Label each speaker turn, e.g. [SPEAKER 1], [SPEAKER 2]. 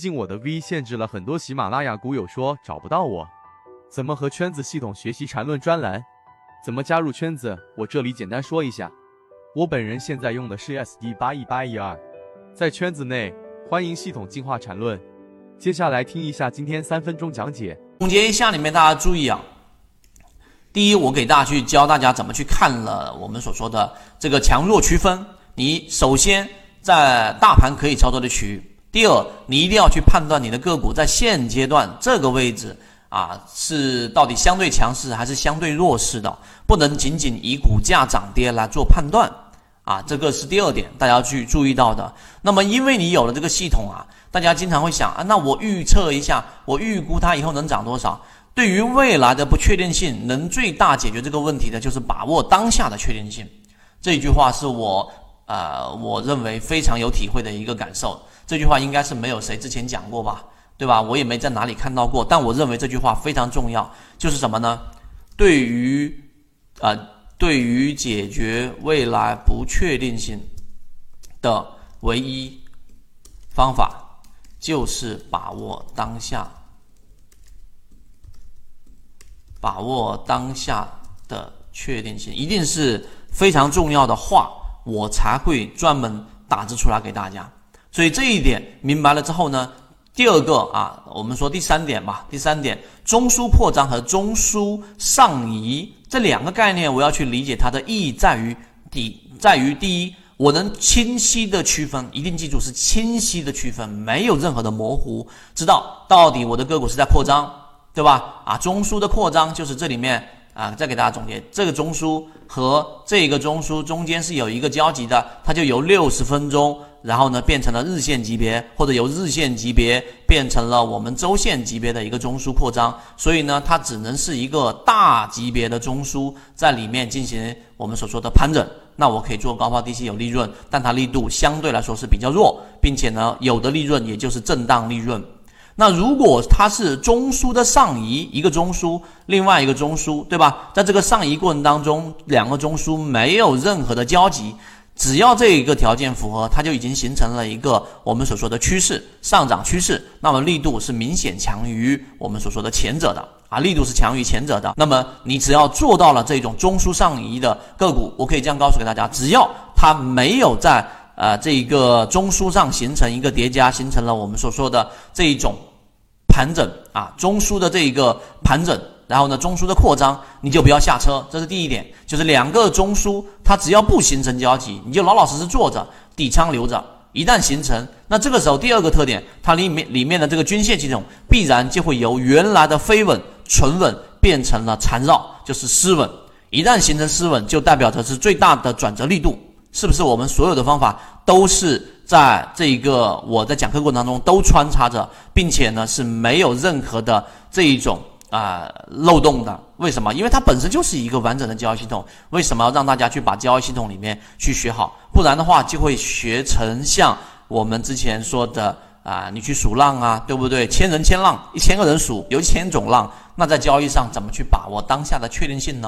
[SPEAKER 1] 近我的 V 限制了很多喜马拉雅股友说找不到我，怎么和圈子系统学习缠论专栏？怎么加入圈子？我这里简单说一下，我本人现在用的是 SD 八一八一二，在圈子内欢迎系统进化缠论。接下来听一下今天三分钟讲解。
[SPEAKER 2] 总结一下，里面大家注意啊，第一，我给大家去教大家怎么去看了我们所说的这个强弱区分。你首先在大盘可以操作的区域。第二，你一定要去判断你的个股在现阶段这个位置啊，是到底相对强势还是相对弱势的，不能仅仅以股价涨跌来做判断啊，这个是第二点，大家要去注意到的。那么，因为你有了这个系统啊，大家经常会想啊，那我预测一下，我预估它以后能涨多少？对于未来的不确定性，能最大解决这个问题的就是把握当下的确定性。这句话是我呃，我认为非常有体会的一个感受。这句话应该是没有谁之前讲过吧，对吧？我也没在哪里看到过，但我认为这句话非常重要，就是什么呢？对于，呃，对于解决未来不确定性的唯一方法，就是把握当下，把握当下的确定性，一定是非常重要的话，我才会专门打字出来给大家。所以这一点明白了之后呢，第二个啊，我们说第三点吧。第三点，中枢扩张和中枢上移这两个概念，我要去理解它的意义在于第，在于第一，我能清晰的区分，一定记住是清晰的区分，没有任何的模糊，知道到底我的个股是在扩张，对吧？啊，中枢的扩张就是这里面啊，再给大家总结，这个中枢和这个中枢中间是有一个交集的，它就由六十分钟。然后呢，变成了日线级别，或者由日线级别变成了我们周线级别的一个中枢扩张，所以呢，它只能是一个大级别的中枢在里面进行我们所说的盘整。那我可以做高抛低吸有利润，但它力度相对来说是比较弱，并且呢，有的利润也就是震荡利润。那如果它是中枢的上移，一个中枢，另外一个中枢，对吧？在这个上移过程当中，两个中枢没有任何的交集。只要这一个条件符合，它就已经形成了一个我们所说的趋势上涨趋势，那么力度是明显强于我们所说的前者的啊，力度是强于前者的。那么你只要做到了这种中枢上移的个股，我可以这样告诉给大家：只要它没有在呃这一个中枢上形成一个叠加，形成了我们所说的这一种盘整啊，中枢的这一个盘整。然后呢，中枢的扩张你就不要下车，这是第一点，就是两个中枢它只要不形成交集，你就老老实实坐着，底仓留着。一旦形成，那这个时候第二个特点，它里面里面的这个均线系统必然就会由原来的飞稳、纯稳变成了缠绕，就是失稳。一旦形成失稳，就代表着是最大的转折力度，是不是？我们所有的方法都是在这一个我在讲课过程当中都穿插着，并且呢是没有任何的这一种。啊，漏洞的，为什么？因为它本身就是一个完整的交易系统。为什么要让大家去把交易系统里面去学好？不然的话，就会学成像我们之前说的啊，你去数浪啊，对不对？千人千浪，一千个人数，有一千种浪，那在交易上怎么去把握当下的确定性呢？